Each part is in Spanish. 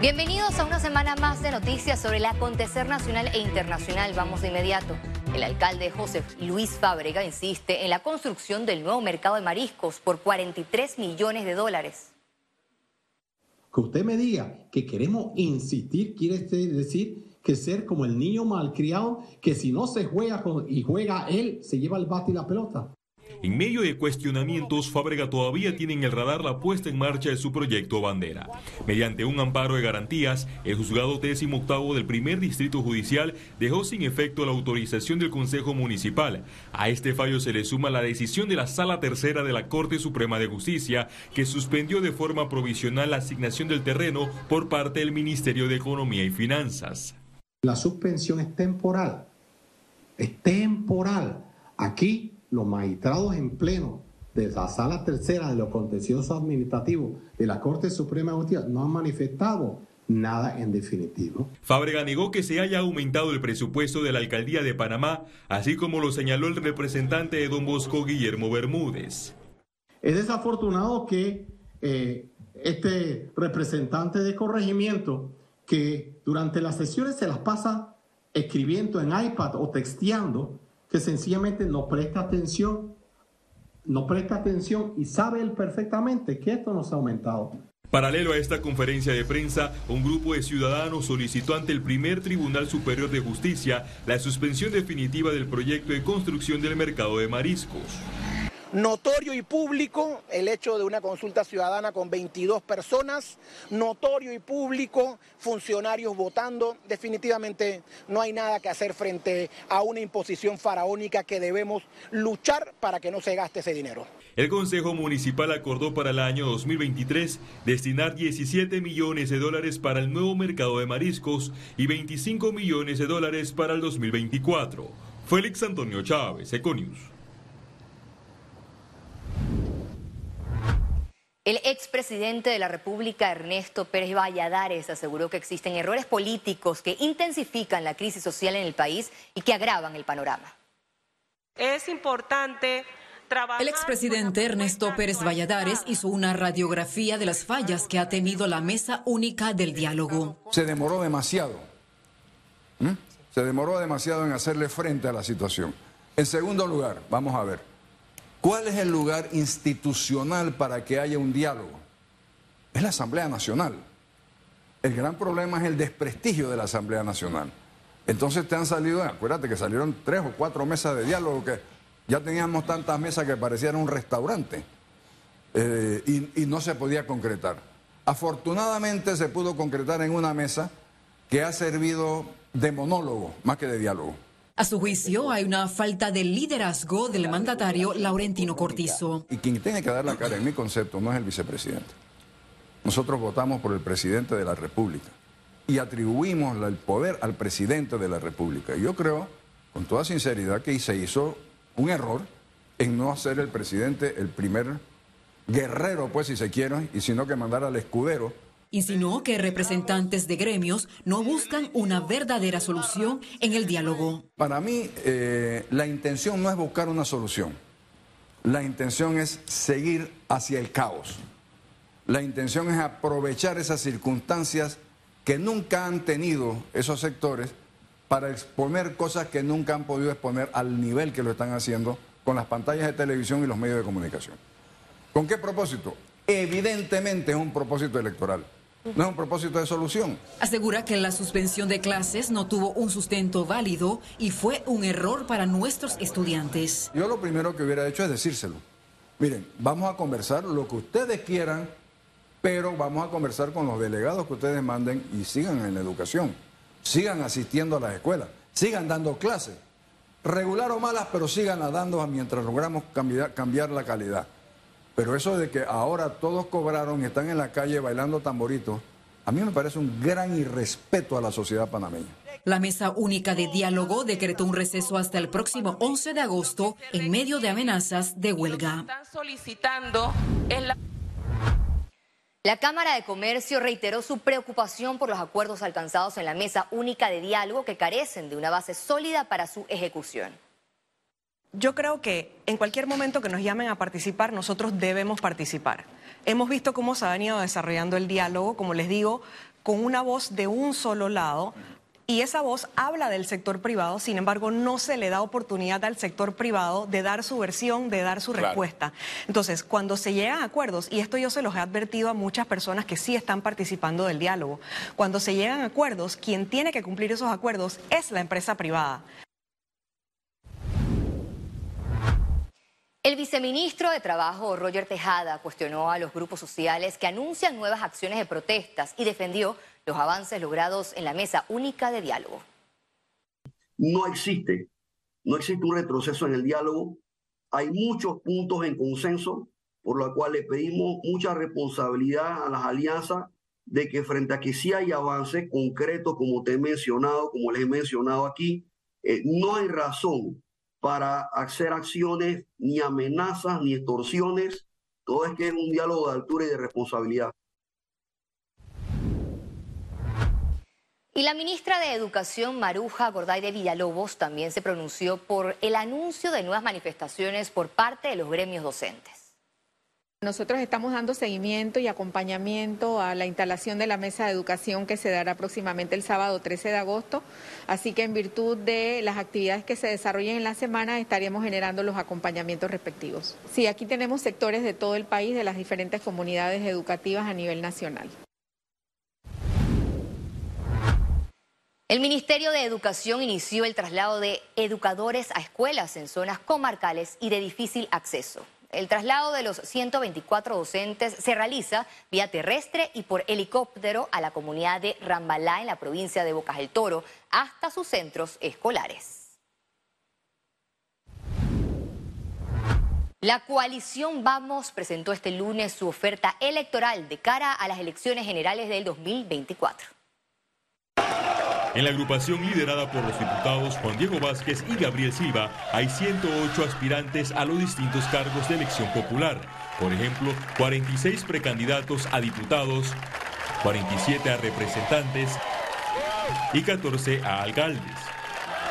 Bienvenidos a una semana más de noticias sobre el acontecer nacional e internacional. Vamos de inmediato. El alcalde José Luis Fábrega insiste en la construcción del nuevo mercado de mariscos por 43 millones de dólares. Que usted me diga que queremos insistir quiere decir que ser como el niño malcriado que si no se juega y juega él, se lleva el bate y la pelota. En medio de cuestionamientos, Fábrega todavía tiene en el radar la puesta en marcha de su proyecto Bandera. Mediante un amparo de garantías, el juzgado décimo octavo del primer distrito judicial dejó sin efecto la autorización del Consejo Municipal. A este fallo se le suma la decisión de la Sala Tercera de la Corte Suprema de Justicia, que suspendió de forma provisional la asignación del terreno por parte del Ministerio de Economía y Finanzas. La suspensión es temporal. Es temporal. Aquí los magistrados en pleno de la sala tercera de los contenciosos administrativos de la Corte Suprema de Justicia no han manifestado nada en definitivo. Fábrega negó que se haya aumentado el presupuesto de la alcaldía de Panamá, así como lo señaló el representante de Don Bosco, Guillermo Bermúdez. Es desafortunado que eh, este representante de corregimiento, que durante las sesiones se las pasa escribiendo en iPad o texteando, que sencillamente no presta atención, no presta atención y sabe él perfectamente que esto nos ha aumentado. Paralelo a esta conferencia de prensa, un grupo de ciudadanos solicitó ante el primer Tribunal Superior de Justicia la suspensión definitiva del proyecto de construcción del mercado de mariscos notorio y público el hecho de una consulta ciudadana con 22 personas, notorio y público funcionarios votando. Definitivamente no hay nada que hacer frente a una imposición faraónica que debemos luchar para que no se gaste ese dinero. El Consejo Municipal acordó para el año 2023 destinar 17 millones de dólares para el nuevo mercado de mariscos y 25 millones de dólares para el 2024. Félix Antonio Chávez, Econius. El expresidente de la República, Ernesto Pérez Valladares, aseguró que existen errores políticos que intensifican la crisis social en el país y que agravan el panorama. Es importante trabajar... El expresidente Ernesto Pérez Valladares hizo una radiografía de las fallas que ha tenido la mesa única del diálogo. Se demoró demasiado. Se demoró demasiado en hacerle frente a la situación. En segundo lugar, vamos a ver. ¿Cuál es el lugar institucional para que haya un diálogo? Es la Asamblea Nacional. El gran problema es el desprestigio de la Asamblea Nacional. Entonces te han salido, acuérdate que salieron tres o cuatro mesas de diálogo que ya teníamos tantas mesas que parecían un restaurante eh, y, y no se podía concretar. Afortunadamente se pudo concretar en una mesa que ha servido de monólogo más que de diálogo. A su juicio, hay una falta de liderazgo del mandatario Laurentino Cortizo. Y quien tiene que dar la cara, en mi concepto, no es el vicepresidente. Nosotros votamos por el presidente de la República y atribuimos el poder al presidente de la República. Yo creo, con toda sinceridad, que se hizo un error en no hacer el presidente el primer guerrero, pues si se quiere, y sino que mandar al escudero Insinuó que representantes de gremios no buscan una verdadera solución en el diálogo. Para mí, eh, la intención no es buscar una solución. La intención es seguir hacia el caos. La intención es aprovechar esas circunstancias que nunca han tenido esos sectores para exponer cosas que nunca han podido exponer al nivel que lo están haciendo con las pantallas de televisión y los medios de comunicación. ¿Con qué propósito? Evidentemente es un propósito electoral no es un propósito de solución. Asegura que la suspensión de clases no tuvo un sustento válido y fue un error para nuestros estudiantes. Yo lo primero que hubiera hecho es decírselo. Miren, vamos a conversar lo que ustedes quieran, pero vamos a conversar con los delegados que ustedes manden y sigan en la educación, sigan asistiendo a las escuelas, sigan dando clases, regular o malas, pero sigan dando mientras logramos cambiar, cambiar la calidad. Pero eso de que ahora todos cobraron y están en la calle bailando tamboritos, a mí me parece un gran irrespeto a la sociedad panameña. La mesa única de diálogo decretó un receso hasta el próximo 11 de agosto en medio de amenazas de huelga. solicitando la Cámara de Comercio reiteró su preocupación por los acuerdos alcanzados en la mesa única de diálogo que carecen de una base sólida para su ejecución. Yo creo que en cualquier momento que nos llamen a participar, nosotros debemos participar. Hemos visto cómo se ha venido desarrollando el diálogo, como les digo, con una voz de un solo lado y esa voz habla del sector privado, sin embargo, no se le da oportunidad al sector privado de dar su versión, de dar su respuesta. Entonces, cuando se llegan a acuerdos, y esto yo se los he advertido a muchas personas que sí están participando del diálogo, cuando se llegan a acuerdos, quien tiene que cumplir esos acuerdos es la empresa privada. El viceministro de Trabajo, Roger Tejada, cuestionó a los grupos sociales que anuncian nuevas acciones de protestas y defendió los avances logrados en la mesa única de diálogo. No existe, no existe un retroceso en el diálogo. Hay muchos puntos en consenso, por lo cual le pedimos mucha responsabilidad a las alianzas de que frente a que sí hay avances concretos, como te he mencionado, como les he mencionado aquí, eh, no hay razón para hacer acciones ni amenazas ni extorsiones. Todo es que es un diálogo de altura y de responsabilidad. Y la ministra de Educación, Maruja Gorday de Villalobos, también se pronunció por el anuncio de nuevas manifestaciones por parte de los gremios docentes. Nosotros estamos dando seguimiento y acompañamiento a la instalación de la mesa de educación que se dará próximamente el sábado 13 de agosto, así que en virtud de las actividades que se desarrollen en la semana estaremos generando los acompañamientos respectivos. Sí, aquí tenemos sectores de todo el país, de las diferentes comunidades educativas a nivel nacional. El Ministerio de Educación inició el traslado de educadores a escuelas en zonas comarcales y de difícil acceso. El traslado de los 124 docentes se realiza vía terrestre y por helicóptero a la comunidad de Rambalá en la provincia de Bocas del Toro hasta sus centros escolares. La coalición Vamos presentó este lunes su oferta electoral de cara a las elecciones generales del 2024. En la agrupación liderada por los diputados Juan Diego Vázquez y Gabriel Silva hay 108 aspirantes a los distintos cargos de elección popular. Por ejemplo, 46 precandidatos a diputados, 47 a representantes y 14 a alcaldes.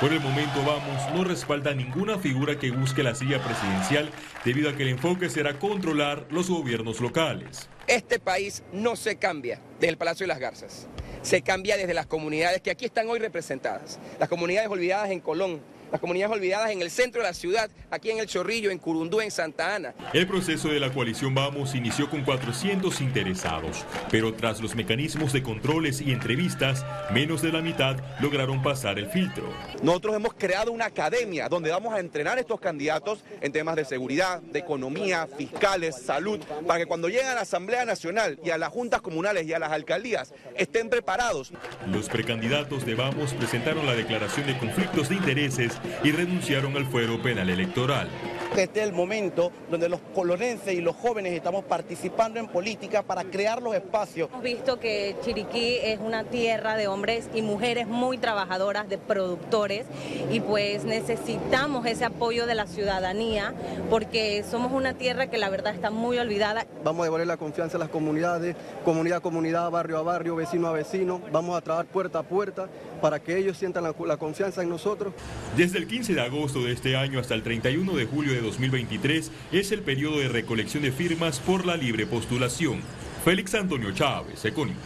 Por el momento Vamos no respalda ninguna figura que busque la silla presidencial debido a que el enfoque será controlar los gobiernos locales. Este país no se cambia desde el Palacio de las Garzas se cambia desde las comunidades que aquí están hoy representadas. Las comunidades olvidadas en Colón, las comunidades olvidadas en el centro de la ciudad, aquí en El Chorrillo, en Curundú, en Santa Ana. El proceso de la coalición Vamos inició con 400 interesados, pero tras los mecanismos de controles y entrevistas, menos de la mitad lograron pasar el filtro. Nosotros hemos creado una academia donde vamos a entrenar a estos candidatos en temas de seguridad, de economía, fiscales, salud, para que cuando lleguen a la Asamblea Nacional y a las juntas comunales y a las alcaldías estén preparados. Los precandidatos de Vamos presentaron la declaración de conflictos de intereses y renunciaron al fuero penal electoral. Este es el momento donde los colonenses y los jóvenes estamos participando en política para crear los espacios. Hemos visto que Chiriquí es una tierra de hombres y mujeres muy trabajadoras, de productores, y pues necesitamos ese apoyo de la ciudadanía porque somos una tierra que la verdad está muy olvidada. Vamos a devolver la confianza a las comunidades, comunidad a comunidad, barrio a barrio, vecino a vecino. Vamos a trabajar puerta a puerta para que ellos sientan la, la confianza en nosotros. Desde el 15 de agosto de este año hasta el 31 de julio de 2023 es el periodo de recolección de firmas por la libre postulación. Félix Antonio Chávez, Econius.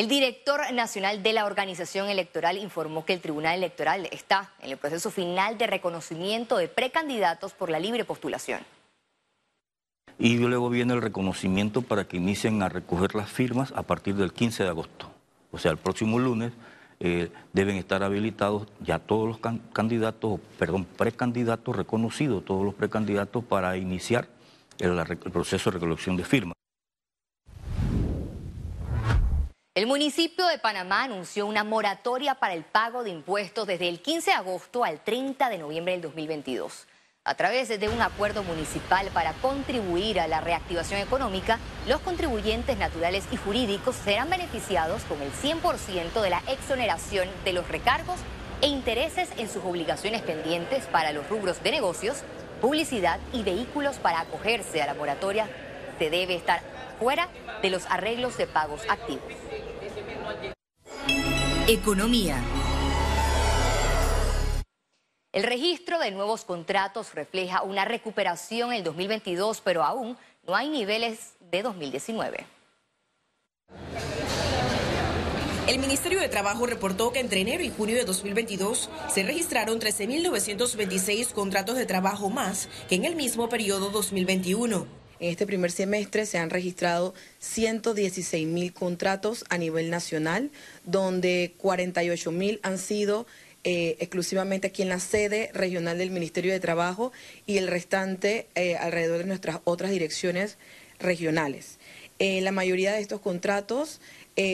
El director nacional de la organización electoral informó que el Tribunal Electoral está en el proceso final de reconocimiento de precandidatos por la libre postulación. Y luego viene el reconocimiento para que inicien a recoger las firmas a partir del 15 de agosto. O sea, el próximo lunes eh, deben estar habilitados ya todos los candidatos, perdón, precandidatos reconocidos, todos los precandidatos para iniciar el, proceso de recolección de firmas. El municipio de Panamá anunció una moratoria para el pago de impuestos desde el 15 de agosto al 30 de noviembre del 2022. A través de un acuerdo municipal para contribuir a la reactivación económica, los contribuyentes naturales y jurídicos serán beneficiados con el 100% de la exoneración de los recargos e intereses en sus obligaciones pendientes para los rubros de negocios, publicidad y vehículos para acogerse a la moratoria. Se debe estar fuera de los arreglos de pagos activos. Economía. El registro de nuevos contratos refleja una recuperación en el 2022, pero aún no hay niveles de 2019. El Ministerio de Trabajo reportó que entre enero y junio de 2022 se registraron 13.926 contratos de trabajo más que en el mismo periodo 2021. En este primer semestre se han registrado 116 mil contratos a nivel nacional, donde 48 mil han sido eh, exclusivamente aquí en la sede regional del Ministerio de Trabajo y el restante eh, alrededor de nuestras otras direcciones regionales. Eh, la mayoría de estos contratos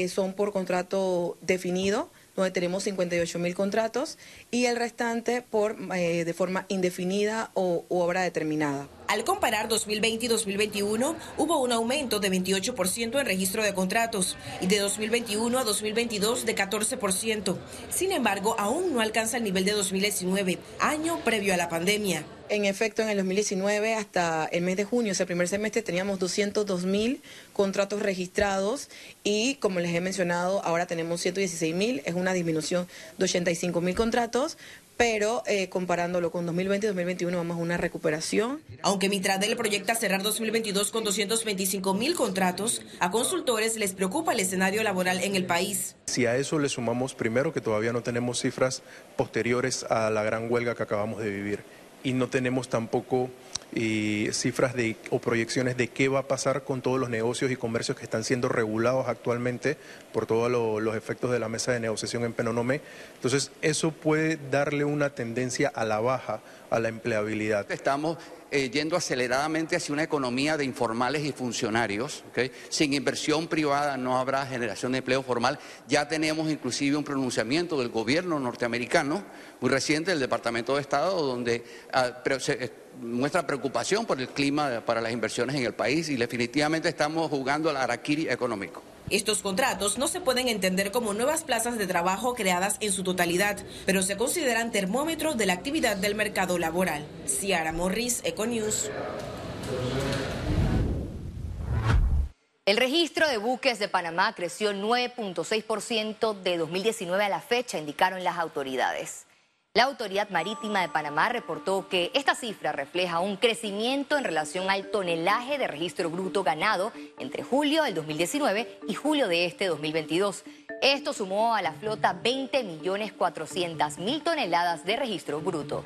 son por contrato definido, donde tenemos 58 mil contratos, y el restante por de forma indefinida o obra determinada. Al comparar 2020 y 2021, hubo un aumento de 28% en registro de contratos y de 2021 a 2022 de 14%. Sin embargo, aún no alcanza el nivel de 2019, año previo a la pandemia. En efecto, en el 2019 hasta el mes de junio, ese primer semestre, teníamos 202 mil contratos registrados y, como les he mencionado, ahora tenemos 116 mil, es una disminución de 85 mil contratos, pero eh, comparándolo con 2020 y 2021 vamos a una recuperación. Aunque Mitradel proyecta cerrar 2022 con 225 mil contratos, a consultores les preocupa el escenario laboral en el país. Si a eso le sumamos primero que todavía no tenemos cifras posteriores a la gran huelga que acabamos de vivir y no tenemos tampoco eh, cifras de, o proyecciones de qué va a pasar con todos los negocios y comercios que están siendo regulados actualmente por todos los efectos de la mesa de negociación en Penonomé. Entonces, eso puede darle una tendencia a la baja a la empleabilidad. Estamos eh, yendo aceleradamente hacia una economía de informales y funcionarios. Sin inversión privada no habrá generación de empleo formal. Ya tenemos inclusive un pronunciamiento del gobierno norteamericano muy reciente del Departamento de Estado donde ah, se, eh, muestra preocupación por el clima para las inversiones en el país y definitivamente estamos jugando al araquiri económico. Estos contratos no se pueden entender como nuevas plazas de trabajo creadas en su totalidad, pero se consideran termómetros de la actividad del mercado laboral. Ciara Morris, Econews. El registro de buques de Panamá creció 9.6% de 2019 a la fecha, indicaron las autoridades. La Autoridad Marítima de Panamá reportó que esta cifra refleja un crecimiento en relación al tonelaje de registro bruto ganado entre julio del 2019 y julio de este 2022. Esto sumó a la flota 20.400.000 toneladas de registro bruto.